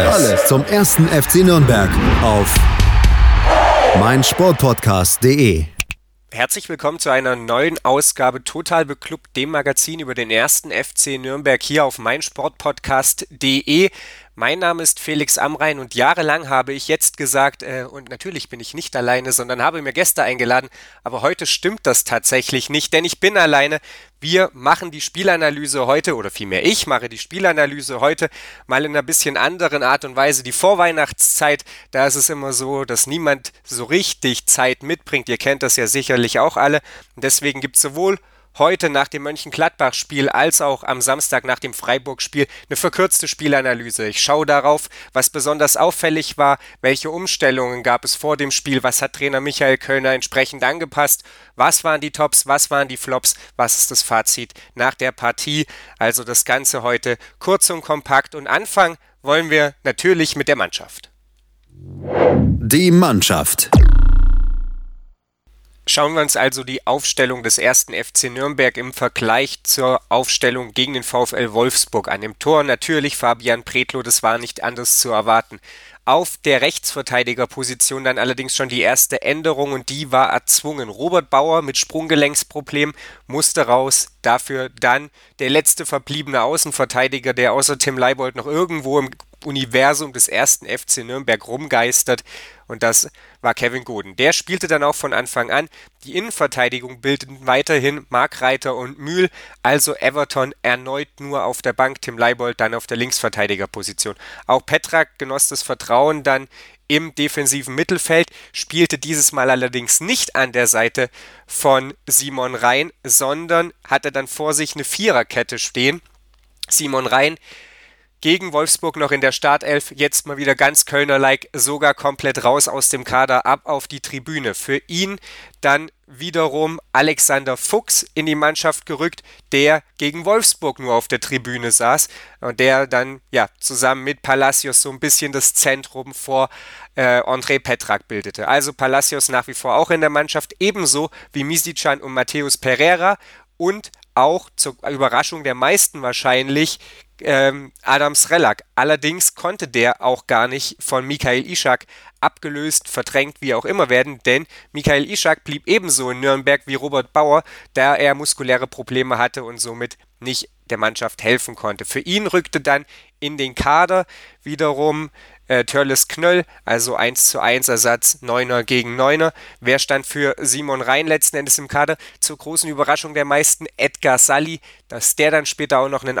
Alles, zum ersten FC Nürnberg auf meinsportpodcast.de. Herzlich willkommen zu einer neuen Ausgabe Total Beklubbt, dem Magazin über den ersten FC Nürnberg hier auf meinsportpodcast.de. Mein Name ist Felix Amrein und jahrelang habe ich jetzt gesagt, äh, und natürlich bin ich nicht alleine, sondern habe mir Gäste eingeladen, aber heute stimmt das tatsächlich nicht, denn ich bin alleine. Wir machen die Spielanalyse heute, oder vielmehr ich mache die Spielanalyse heute mal in einer bisschen anderen Art und Weise. Die Vorweihnachtszeit, da ist es immer so, dass niemand so richtig Zeit mitbringt. Ihr kennt das ja sicherlich auch alle. Deswegen gibt es sowohl heute nach dem Mönchengladbach-Spiel als auch am Samstag nach dem Freiburg-Spiel eine verkürzte Spielanalyse. Ich schaue darauf, was besonders auffällig war, welche Umstellungen gab es vor dem Spiel, was hat Trainer Michael Kölner entsprechend angepasst, was waren die Tops, was waren die Flops, was ist das Fazit nach der Partie. Also das Ganze heute kurz und kompakt und anfangen wollen wir natürlich mit der Mannschaft. Die Mannschaft. Schauen wir uns also die Aufstellung des ersten FC Nürnberg im Vergleich zur Aufstellung gegen den VfL Wolfsburg an. Im Tor natürlich Fabian Pretlo, das war nicht anders zu erwarten. Auf der Rechtsverteidigerposition dann allerdings schon die erste Änderung und die war erzwungen. Robert Bauer mit Sprunggelenksproblem musste raus. Dafür dann der letzte verbliebene Außenverteidiger, der außer Tim Leibold noch irgendwo im Universum des ersten FC Nürnberg rumgeistert und das war Kevin Goden. Der spielte dann auch von Anfang an. Die Innenverteidigung bildeten weiterhin Mark Reiter und Mühl, also Everton erneut nur auf der Bank, Tim Leibold dann auf der Linksverteidigerposition. Auch Petrak genoss das Vertrauen dann im defensiven Mittelfeld, spielte dieses Mal allerdings nicht an der Seite von Simon Rhein, sondern hatte dann vor sich eine Viererkette stehen. Simon Rhein gegen Wolfsburg noch in der Startelf, jetzt mal wieder ganz Kölner-like, sogar komplett raus aus dem Kader, ab auf die Tribüne. Für ihn dann wiederum Alexander Fuchs in die Mannschaft gerückt, der gegen Wolfsburg nur auf der Tribüne saß und der dann ja zusammen mit Palacios so ein bisschen das Zentrum vor äh, André Petrak bildete. Also Palacios nach wie vor auch in der Mannschaft, ebenso wie Misicjan und Matthäus Pereira und auch zur Überraschung der meisten wahrscheinlich ähm, Adam Srelak. Allerdings konnte der auch gar nicht von Michael Ishak abgelöst, verdrängt, wie auch immer werden, denn Michael Ishak blieb ebenso in Nürnberg wie Robert Bauer, da er muskuläre Probleme hatte und somit nicht der Mannschaft helfen konnte. Für ihn rückte dann in den Kader wiederum äh, Törles Knöll, also 1 zu 1 Ersatz 9er gegen 9er. Wer stand für Simon Rhein letzten Endes im Kader? Zur großen Überraschung der meisten Edgar Sally, dass der dann später auch noch einen,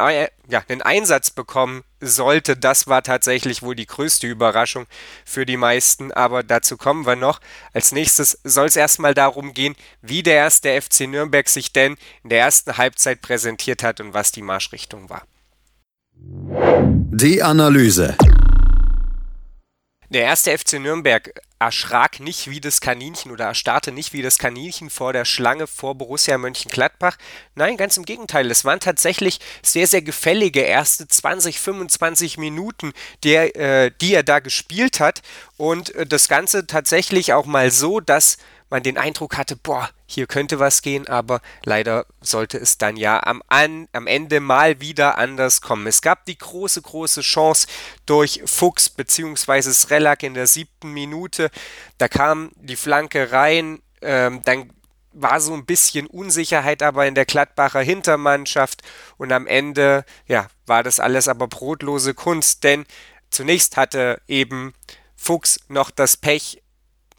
ja, einen Einsatz bekommen sollte, das war tatsächlich wohl die größte Überraschung für die meisten, aber dazu kommen wir noch. Als nächstes soll es erstmal darum gehen, wie der erste FC Nürnberg sich denn in der ersten Halbzeit präsentiert hat und was die Marschrichtung war. Die Analyse. Der erste FC Nürnberg erschrak nicht wie das Kaninchen oder erstarrte nicht wie das Kaninchen vor der Schlange vor Borussia Mönchengladbach. Nein, ganz im Gegenteil. Es waren tatsächlich sehr, sehr gefällige erste 20, 25 Minuten, der, äh, die er da gespielt hat. Und äh, das Ganze tatsächlich auch mal so, dass man den Eindruck hatte, boah, hier könnte was gehen, aber leider sollte es dann ja am, an, am Ende mal wieder anders kommen. Es gab die große, große Chance durch Fuchs bzw. Srelak in der siebten Minute. Da kam die Flanke rein, ähm, dann war so ein bisschen Unsicherheit aber in der Gladbacher Hintermannschaft und am Ende, ja, war das alles aber brotlose Kunst, denn zunächst hatte eben Fuchs noch das Pech,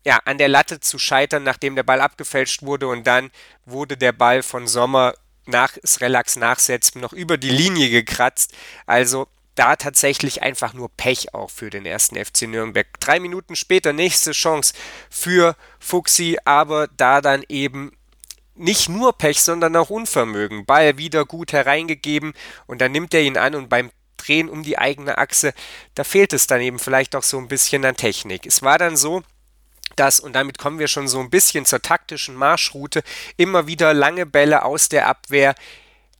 ja, an der Latte zu scheitern, nachdem der Ball abgefälscht wurde und dann wurde der Ball von Sommer nach Srelax Nachsetzen noch über die Linie gekratzt. Also da tatsächlich einfach nur Pech auch für den ersten FC Nürnberg. Drei Minuten später nächste Chance für Fuxi, aber da dann eben nicht nur Pech, sondern auch Unvermögen. Ball wieder gut hereingegeben und dann nimmt er ihn an und beim drehen um die eigene Achse, da fehlt es dann eben vielleicht auch so ein bisschen an Technik. Es war dann so, dass, und damit kommen wir schon so ein bisschen zur taktischen Marschroute, immer wieder lange Bälle aus der Abwehr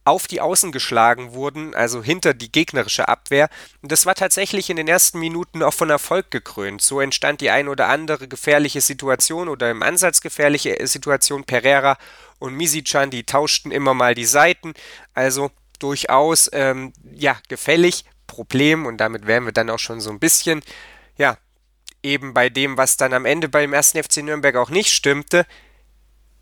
auf die Außen geschlagen wurden, also hinter die gegnerische Abwehr. Und das war tatsächlich in den ersten Minuten auch von Erfolg gekrönt. So entstand die ein oder andere gefährliche Situation oder im Ansatz gefährliche Situation. Pereira und Misichan, die tauschten immer mal die Seiten. Also durchaus ähm, ja gefällig. Problem und damit wären wir dann auch schon so ein bisschen ja eben bei dem, was dann am Ende beim ersten FC Nürnberg auch nicht stimmte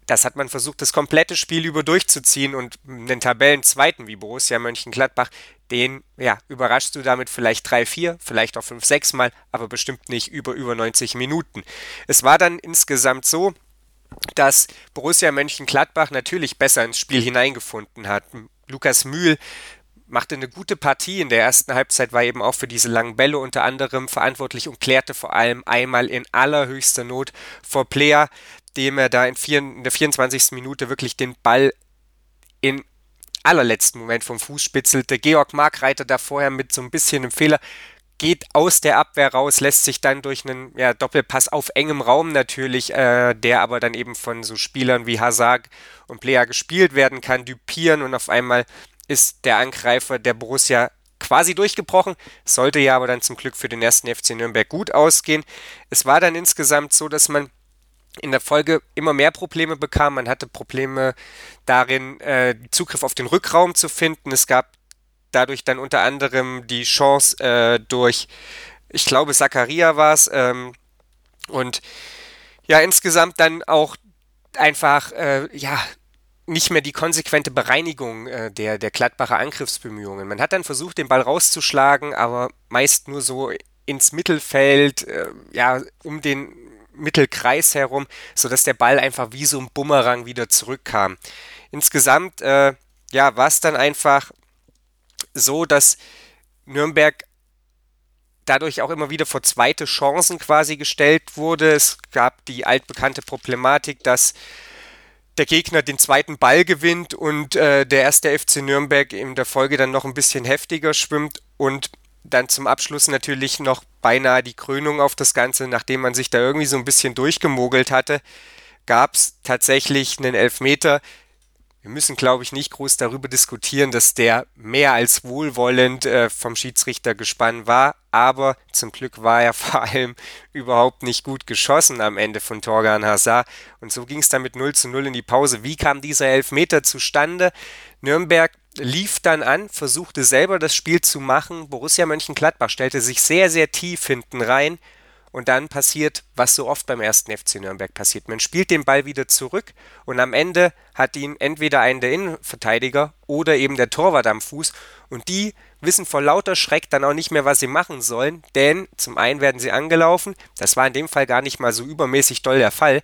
das hat man versucht, das komplette Spiel über durchzuziehen und einen Tabellenzweiten wie Borussia Mönchengladbach, den, ja, überraschst du damit vielleicht drei, vier, vielleicht auch fünf, sechs Mal, aber bestimmt nicht über über 90 Minuten. Es war dann insgesamt so, dass Borussia Mönchengladbach natürlich besser ins Spiel hineingefunden hat. Lukas Mühl machte eine gute Partie in der ersten Halbzeit, war eben auch für diese langen Bälle unter anderem verantwortlich und klärte vor allem einmal in allerhöchster Not vor Player, dem er da in, vier, in der 24. Minute wirklich den Ball in allerletzten Moment vom Fuß spitzelte. Georg Markreiter da vorher mit so ein bisschen einem Fehler geht aus der Abwehr raus, lässt sich dann durch einen ja, Doppelpass auf engem Raum natürlich, äh, der aber dann eben von so Spielern wie Hazard und Player gespielt werden kann, düpieren und auf einmal ist der Angreifer der Borussia quasi durchgebrochen, sollte ja aber dann zum Glück für den ersten FC Nürnberg gut ausgehen. Es war dann insgesamt so, dass man in der Folge immer mehr Probleme bekam. Man hatte Probleme darin, äh, Zugriff auf den Rückraum zu finden. Es gab dadurch dann unter anderem die Chance äh, durch, ich glaube, Zakaria war es. Ähm, und ja, insgesamt dann auch einfach, äh, ja, nicht mehr die konsequente Bereinigung äh, der, der Gladbacher Angriffsbemühungen. Man hat dann versucht, den Ball rauszuschlagen, aber meist nur so ins Mittelfeld, äh, ja, um den Mittelkreis herum, sodass der Ball einfach wie so ein Bumerang wieder zurückkam. Insgesamt äh, ja, war es dann einfach so, dass Nürnberg dadurch auch immer wieder vor zweite Chancen quasi gestellt wurde. Es gab die altbekannte Problematik, dass der Gegner den zweiten Ball gewinnt und äh, der erste FC Nürnberg in der Folge dann noch ein bisschen heftiger schwimmt und dann zum Abschluss natürlich noch beinahe die Krönung auf das Ganze, nachdem man sich da irgendwie so ein bisschen durchgemogelt hatte, gab es tatsächlich einen Elfmeter. Wir müssen, glaube ich, nicht groß darüber diskutieren, dass der mehr als wohlwollend äh, vom Schiedsrichter gespannt war, aber zum Glück war er vor allem überhaupt nicht gut geschossen am Ende von Torgan Hazard. Und so ging es dann mit 0 zu 0 in die Pause. Wie kam dieser Elfmeter zustande? Nürnberg lief dann an, versuchte selber das Spiel zu machen. Borussia Mönchengladbach stellte sich sehr, sehr tief hinten rein. Und dann passiert, was so oft beim ersten FC Nürnberg passiert. Man spielt den Ball wieder zurück und am Ende hat ihn entweder einen der Innenverteidiger oder eben der Torwart am Fuß. Und die wissen vor lauter Schreck dann auch nicht mehr, was sie machen sollen, denn zum einen werden sie angelaufen, das war in dem Fall gar nicht mal so übermäßig doll der Fall,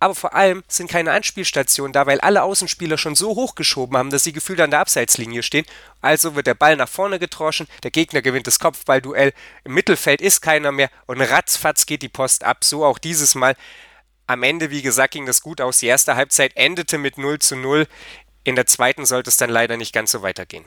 aber vor allem sind keine Anspielstationen da, weil alle Außenspieler schon so hochgeschoben haben, dass sie gefühlt an der Abseitslinie stehen. Also wird der Ball nach vorne getroschen, der Gegner gewinnt das Kopfballduell, im Mittelfeld ist keiner mehr und ratzfatz geht die Post ab. So auch dieses Mal. Am Ende, wie gesagt, ging das gut aus. Die erste Halbzeit endete mit 0 zu 0. In der zweiten sollte es dann leider nicht ganz so weitergehen.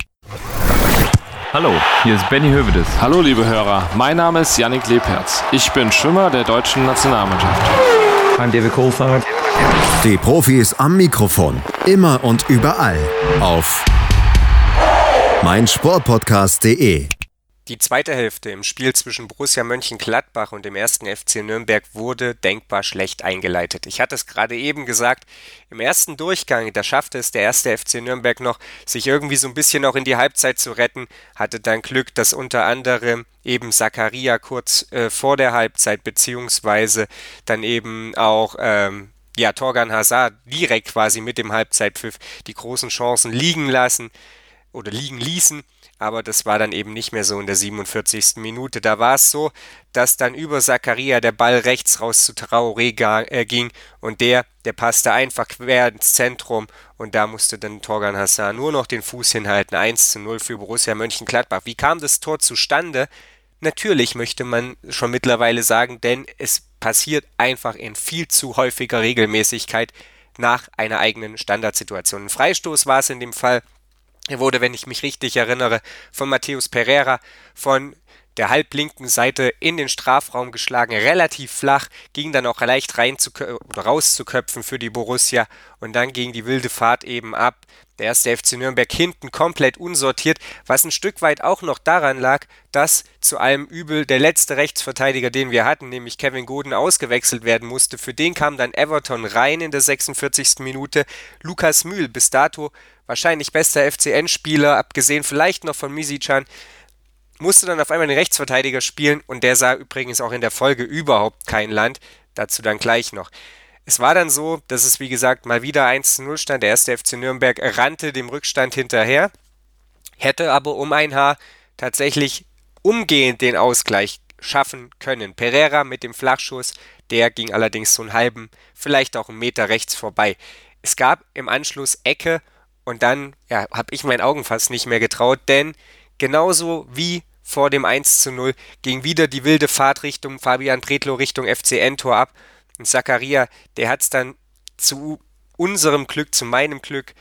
Hallo, hier ist Benny Hövedes. Hallo liebe Hörer, mein Name ist Yannick Lebherz. Ich bin Schwimmer der deutschen Nationalmannschaft. I'm David Coulthard. Die Profis am Mikrofon. Immer und überall. Auf meinsportpodcast.de Die zweite Hälfte im Spiel zwischen Borussia Mönchengladbach und dem ersten FC Nürnberg wurde denkbar schlecht eingeleitet. Ich hatte es gerade eben gesagt, im ersten Durchgang, da schaffte es der erste FC Nürnberg noch, sich irgendwie so ein bisschen noch in die Halbzeit zu retten, hatte dann Glück, dass unter anderem eben Zakaria kurz äh, vor der Halbzeit beziehungsweise dann eben auch ähm, ja, Torgan Hazard direkt quasi mit dem Halbzeitpfiff die großen Chancen liegen lassen oder liegen ließen aber das war dann eben nicht mehr so in der 47. Minute. Da war es so, dass dann über Zakaria der Ball rechts raus zu Traoré äh, ging und der, der passte einfach quer ins Zentrum und da musste dann Torgan Hassan nur noch den Fuß hinhalten. 1 zu 0 für Borussia Mönchengladbach. Wie kam das Tor zustande? Natürlich möchte man schon mittlerweile sagen, denn es passiert einfach in viel zu häufiger Regelmäßigkeit nach einer eigenen Standardsituation. Ein Freistoß war es in dem Fall er wurde, wenn ich mich richtig erinnere, von Matthäus Pereira von der halblinken Seite in den Strafraum geschlagen, relativ flach, ging dann auch leicht rein zu, rauszuköpfen für die Borussia und dann ging die wilde Fahrt eben ab. Der erste FC Nürnberg hinten komplett unsortiert, was ein Stück weit auch noch daran lag, dass zu allem Übel der letzte Rechtsverteidiger, den wir hatten, nämlich Kevin Goden, ausgewechselt werden musste. Für den kam dann Everton rein in der 46. Minute. Lukas Mühl, bis dato wahrscheinlich bester FCN-Spieler, abgesehen vielleicht noch von Misichan, musste dann auf einmal den Rechtsverteidiger spielen und der sah übrigens auch in der Folge überhaupt kein Land. Dazu dann gleich noch. Es war dann so, dass es wie gesagt mal wieder 1 zu 0 stand. Der erste FC Nürnberg rannte dem Rückstand hinterher, hätte aber um ein Haar tatsächlich umgehend den Ausgleich schaffen können. Pereira mit dem Flachschuss, der ging allerdings so einen halben, vielleicht auch einen Meter rechts vorbei. Es gab im Anschluss Ecke und dann ja, habe ich meinen Augen fast nicht mehr getraut, denn genauso wie vor dem 1 zu 0 ging wieder die wilde Fahrt Richtung Fabian Pretlo Richtung FCN-Tor ab. Und Zakaria, der hat es dann zu unserem Glück, zu meinem Glück,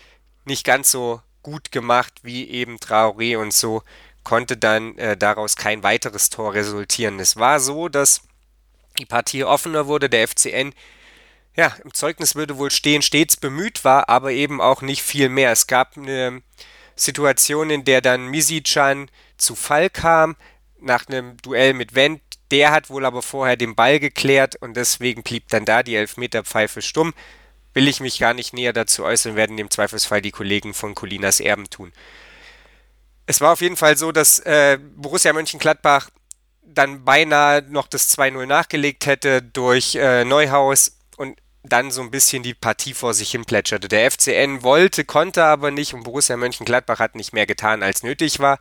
nicht ganz so gut gemacht wie eben Traoré und so konnte dann äh, daraus kein weiteres Tor resultieren. Es war so, dass die Partie offener wurde, der FCN ja, im Zeugnis würde wohl stehen, stets bemüht war, aber eben auch nicht viel mehr. Es gab eine Situation, in der dann Misichan zu Fall kam, nach einem Duell mit Wendt. Der hat wohl aber vorher den Ball geklärt und deswegen blieb dann da die Elfmeterpfeife stumm. Will ich mich gar nicht näher dazu äußern, werden im Zweifelsfall die Kollegen von Colinas Erben tun. Es war auf jeden Fall so, dass äh, Borussia Mönchengladbach dann beinahe noch das 2-0 nachgelegt hätte durch äh, Neuhaus dann so ein bisschen die Partie vor sich hin plätscherte. Der FCN wollte, konnte aber nicht und Borussia Mönchengladbach hat nicht mehr getan, als nötig war.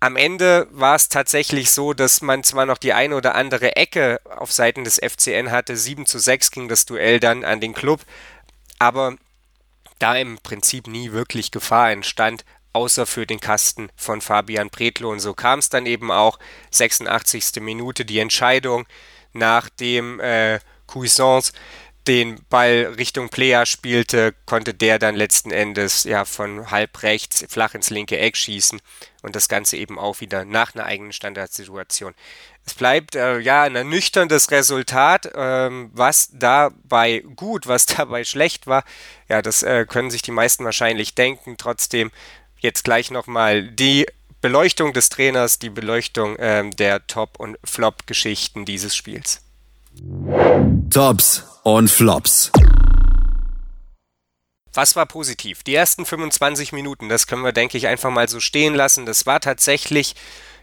Am Ende war es tatsächlich so, dass man zwar noch die eine oder andere Ecke auf Seiten des FCN hatte, 7 zu 6 ging das Duell dann an den Club, aber da im Prinzip nie wirklich Gefahr entstand, außer für den Kasten von Fabian Pretlo. Und so kam es dann eben auch, 86. Minute, die Entscheidung nach dem äh, Cuisance den Ball Richtung Player spielte, konnte der dann letzten Endes ja von halb rechts flach ins linke Eck schießen und das Ganze eben auch wieder nach einer eigenen Standardsituation. Es bleibt äh, ja ein ernüchterndes Resultat, ähm, was dabei gut, was dabei schlecht war. Ja, das äh, können sich die meisten wahrscheinlich denken. Trotzdem jetzt gleich nochmal die Beleuchtung des Trainers, die Beleuchtung ähm, der Top- und Flop-Geschichten dieses Spiels. Tops und Flops. Was war positiv? Die ersten 25 Minuten, das können wir, denke ich, einfach mal so stehen lassen. Das war tatsächlich,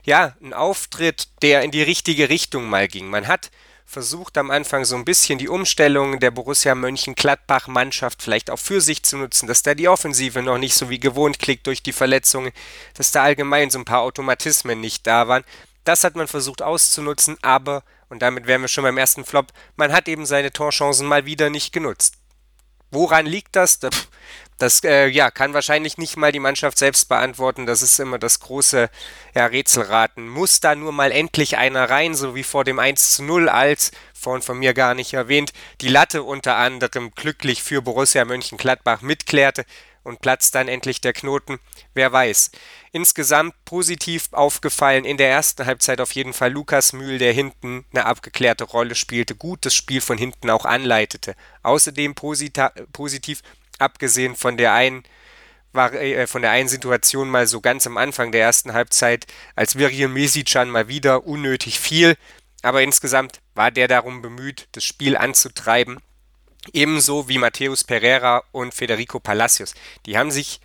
ja, ein Auftritt, der in die richtige Richtung mal ging. Man hat versucht am Anfang so ein bisschen die Umstellung der Borussia Mönchengladbach-Mannschaft vielleicht auch für sich zu nutzen, dass da die Offensive noch nicht so wie gewohnt klickt durch die Verletzungen, dass da allgemein so ein paar Automatismen nicht da waren. Das hat man versucht auszunutzen, aber und damit wären wir schon beim ersten Flop. Man hat eben seine Torchancen mal wieder nicht genutzt. Woran liegt das? Das äh, ja, kann wahrscheinlich nicht mal die Mannschaft selbst beantworten. Das ist immer das große ja, Rätselraten. Muss da nur mal endlich einer rein, so wie vor dem 1 zu 0, als, vorhin von mir gar nicht erwähnt, die Latte unter anderem glücklich für Borussia Mönchengladbach mitklärte und platzt dann endlich der Knoten. Wer weiß. Insgesamt positiv aufgefallen in der ersten Halbzeit auf jeden Fall Lukas Mühl, der hinten eine abgeklärte Rolle spielte, gut das Spiel von hinten auch anleitete. Außerdem positiv, abgesehen von der einen war äh, von der einen Situation mal so ganz am Anfang der ersten Halbzeit, als Virgil Mesicjan mal wieder unnötig viel, aber insgesamt war der darum bemüht, das Spiel anzutreiben Ebenso wie Mateus Pereira und Federico Palacios. Die haben sich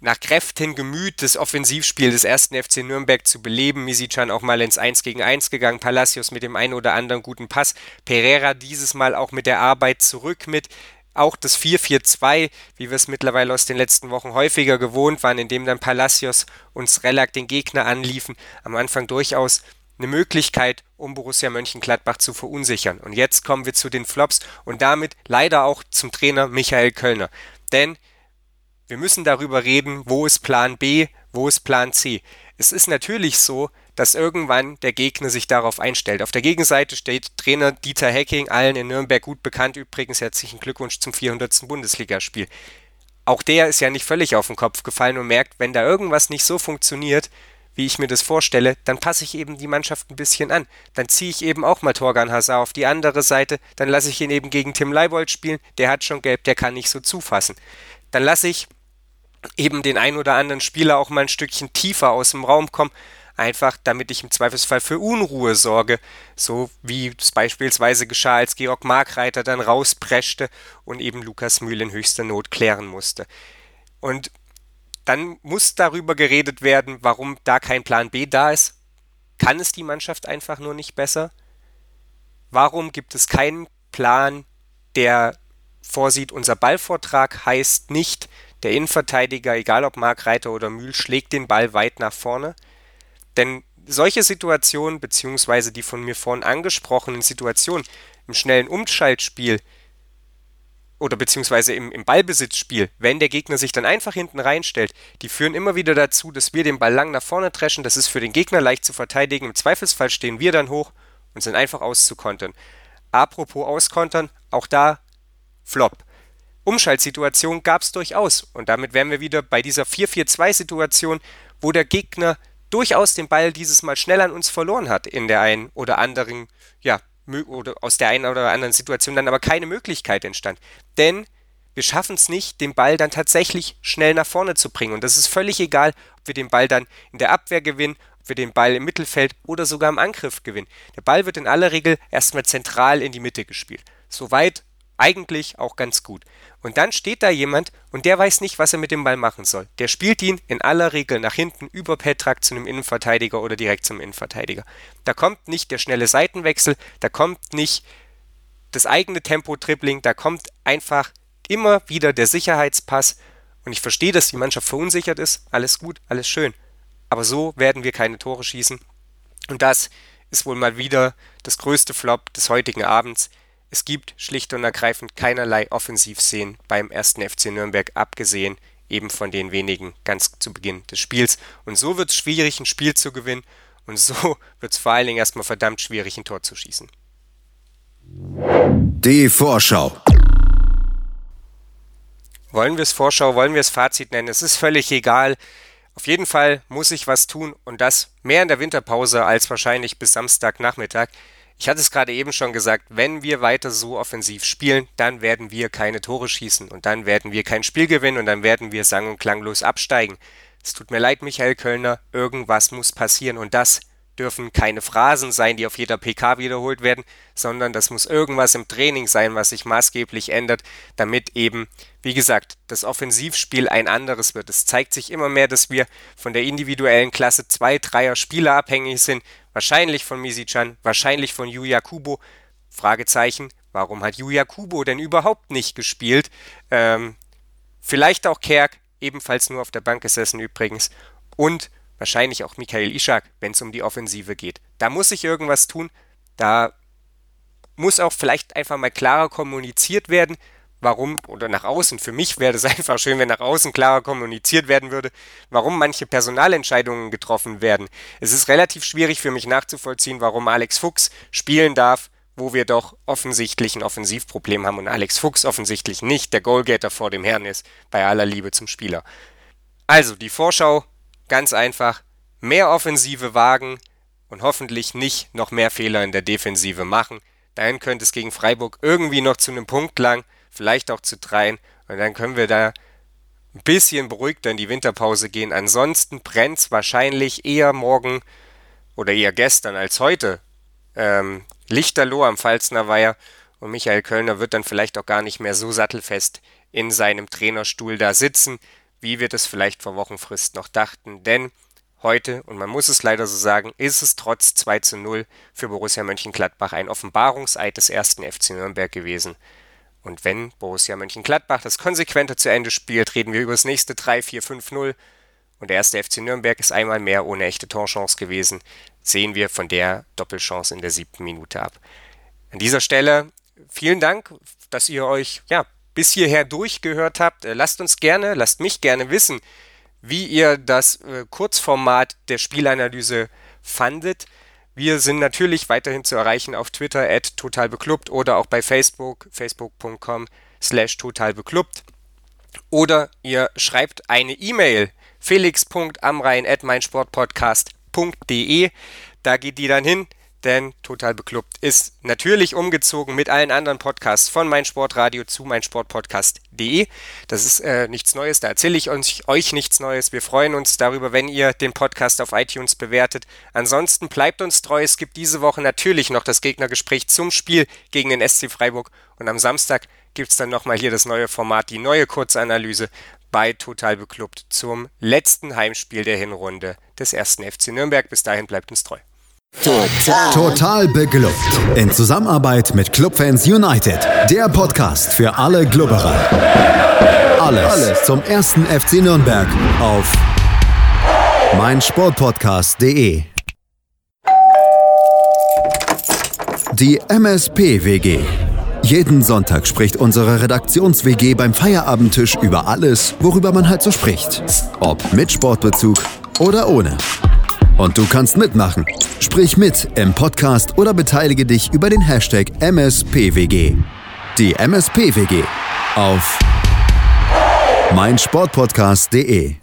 nach Kräften gemüht, das Offensivspiel des ersten FC Nürnberg zu beleben. Misicjan auch mal ins 1 gegen 1 gegangen, Palacios mit dem einen oder anderen guten Pass, Pereira dieses Mal auch mit der Arbeit zurück mit. Auch das 4-4-2, wie wir es mittlerweile aus den letzten Wochen häufiger gewohnt waren, indem dann Palacios und Srelak den Gegner anliefen, am Anfang durchaus eine Möglichkeit, um Borussia Mönchengladbach zu verunsichern. Und jetzt kommen wir zu den Flops und damit leider auch zum Trainer Michael Kölner. Denn wir müssen darüber reden, wo ist Plan B, wo ist Plan C. Es ist natürlich so, dass irgendwann der Gegner sich darauf einstellt. Auf der Gegenseite steht Trainer Dieter Hecking, allen in Nürnberg gut bekannt. Übrigens herzlichen Glückwunsch zum 400. Bundesligaspiel. Auch der ist ja nicht völlig auf den Kopf gefallen und merkt, wenn da irgendwas nicht so funktioniert, wie ich mir das vorstelle, dann passe ich eben die Mannschaft ein bisschen an. Dann ziehe ich eben auch mal Torgan Hazard auf die andere Seite, dann lasse ich ihn eben gegen Tim Leibold spielen, der hat schon gelb, der kann nicht so zufassen. Dann lasse ich eben den ein oder anderen Spieler auch mal ein Stückchen tiefer aus dem Raum kommen, einfach damit ich im Zweifelsfall für Unruhe sorge, so wie es beispielsweise geschah, als Georg Markreiter dann rauspreschte und eben Lukas Mühl in höchster Not klären musste. Und dann muss darüber geredet werden, warum da kein Plan B da ist. Kann es die Mannschaft einfach nur nicht besser? Warum gibt es keinen Plan, der vorsieht, unser Ballvortrag heißt nicht, der Innenverteidiger, egal ob Mark Reiter oder Mühl, schlägt den Ball weit nach vorne? Denn solche Situationen, beziehungsweise die von mir vorhin angesprochenen Situationen im schnellen Umschaltspiel, oder beziehungsweise im, im Ballbesitzspiel, wenn der Gegner sich dann einfach hinten reinstellt, die führen immer wieder dazu, dass wir den Ball lang nach vorne dreschen. Das ist für den Gegner leicht zu verteidigen. Im Zweifelsfall stehen wir dann hoch und sind einfach auszukontern. Apropos auskontern, auch da Flop. Umschaltsituation gab es durchaus. Und damit wären wir wieder bei dieser 4-4-2-Situation, wo der Gegner durchaus den Ball dieses Mal schnell an uns verloren hat in der einen oder anderen ja, oder aus der einen oder anderen Situation dann aber keine Möglichkeit entstand. Denn wir schaffen es nicht, den Ball dann tatsächlich schnell nach vorne zu bringen. Und das ist völlig egal, ob wir den Ball dann in der Abwehr gewinnen, ob wir den Ball im Mittelfeld oder sogar im Angriff gewinnen. Der Ball wird in aller Regel erstmal zentral in die Mitte gespielt. Soweit eigentlich auch ganz gut. Und dann steht da jemand und der weiß nicht, was er mit dem Ball machen soll. Der spielt ihn in aller Regel nach hinten über Petrak zu einem Innenverteidiger oder direkt zum Innenverteidiger. Da kommt nicht der schnelle Seitenwechsel, da kommt nicht das eigene Tempo-Dribbling, da kommt einfach immer wieder der Sicherheitspass. Und ich verstehe, dass die Mannschaft verunsichert ist. Alles gut, alles schön. Aber so werden wir keine Tore schießen. Und das ist wohl mal wieder das größte Flop des heutigen Abends. Es gibt schlicht und ergreifend keinerlei Offensivszenen beim ersten FC Nürnberg, abgesehen eben von den wenigen ganz zu Beginn des Spiels. Und so wird es schwierig, ein Spiel zu gewinnen. Und so wird es vor allen Dingen erstmal verdammt schwierig, ein Tor zu schießen. Die Vorschau. Wollen wir es Vorschau, wollen wir es Fazit nennen? Es ist völlig egal. Auf jeden Fall muss ich was tun und das mehr in der Winterpause als wahrscheinlich bis Samstagnachmittag. Ich hatte es gerade eben schon gesagt, wenn wir weiter so offensiv spielen, dann werden wir keine Tore schießen und dann werden wir kein Spiel gewinnen und dann werden wir sang- und klanglos absteigen. Es tut mir leid, Michael Kölner, irgendwas muss passieren und das dürfen keine Phrasen sein, die auf jeder PK wiederholt werden, sondern das muss irgendwas im Training sein, was sich maßgeblich ändert, damit eben, wie gesagt, das Offensivspiel ein anderes wird. Es zeigt sich immer mehr, dass wir von der individuellen Klasse zwei, dreier Spieler abhängig sind, wahrscheinlich von Misichan, wahrscheinlich von Yuya Kubo. Fragezeichen, warum hat Yuya Kubo denn überhaupt nicht gespielt? Ähm, vielleicht auch Kerk, ebenfalls nur auf der Bank gesessen übrigens. Und wahrscheinlich auch Michael Ishak, wenn es um die Offensive geht. Da muss sich irgendwas tun. Da muss auch vielleicht einfach mal klarer kommuniziert werden, warum, oder nach außen, für mich wäre es einfach schön, wenn nach außen klarer kommuniziert werden würde, warum manche Personalentscheidungen getroffen werden. Es ist relativ schwierig für mich nachzuvollziehen, warum Alex Fuchs spielen darf, wo wir doch offensichtlich ein Offensivproblem haben und Alex Fuchs offensichtlich nicht der Goalgetter vor dem Herrn ist, bei aller Liebe zum Spieler. Also die Vorschau, ganz einfach, mehr Offensive wagen und hoffentlich nicht noch mehr Fehler in der Defensive machen. Dahin könnte es gegen Freiburg irgendwie noch zu einem Punkt lang vielleicht auch zu dreien. Und dann können wir da ein bisschen beruhigter in die Winterpause gehen. Ansonsten brennt es wahrscheinlich eher morgen oder eher gestern als heute. Ähm, Lichterloh am Pfalzner Weiher und Michael Kölner wird dann vielleicht auch gar nicht mehr so sattelfest in seinem Trainerstuhl da sitzen, wie wir das vielleicht vor Wochenfrist noch dachten. Denn heute, und man muss es leider so sagen, ist es trotz 2 zu 0 für Borussia Mönchengladbach ein Offenbarungseid des ersten FC Nürnberg gewesen. Und wenn Borussia Mönchengladbach das konsequenter zu Ende spielt, reden wir über das nächste 3-4-5-0. Und der erste FC Nürnberg ist einmal mehr ohne echte Torchance gewesen. Sehen wir von der Doppelchance in der siebten Minute ab. An dieser Stelle vielen Dank, dass ihr euch ja, bis hierher durchgehört habt. Äh, lasst uns gerne, lasst mich gerne wissen, wie ihr das äh, Kurzformat der Spielanalyse fandet. Wir sind natürlich weiterhin zu erreichen auf Twitter at totalbeklubbt oder auch bei Facebook, facebook.com slash totalbeklubbt. Oder ihr schreibt eine E-Mail felix.amrein at meinsportpodcast.de. Da geht die dann hin denn Total Beklubbt ist natürlich umgezogen mit allen anderen Podcasts von meinsportradio zu meinsportpodcast.de. Das ist äh, nichts Neues, da erzähle ich euch, euch nichts Neues. Wir freuen uns darüber, wenn ihr den Podcast auf iTunes bewertet. Ansonsten bleibt uns treu. Es gibt diese Woche natürlich noch das Gegnergespräch zum Spiel gegen den SC Freiburg und am Samstag gibt es dann nochmal hier das neue Format, die neue Kurzanalyse bei Total Beklubbt zum letzten Heimspiel der Hinrunde des ersten FC Nürnberg. Bis dahin bleibt uns treu. Total. Total beglückt. In Zusammenarbeit mit Clubfans United. Der Podcast für alle Glubberer. Alles, Alles zum ersten FC Nürnberg auf meinsportpodcast.de. Die MSP-WG. Jeden Sonntag spricht unsere Redaktions-WG beim Feierabendtisch über alles, worüber man halt so spricht. Ob mit Sportbezug oder ohne. Und du kannst mitmachen. Sprich mit im Podcast oder beteilige dich über den Hashtag MSPWG. Die MSPWG auf meinsportpodcast.de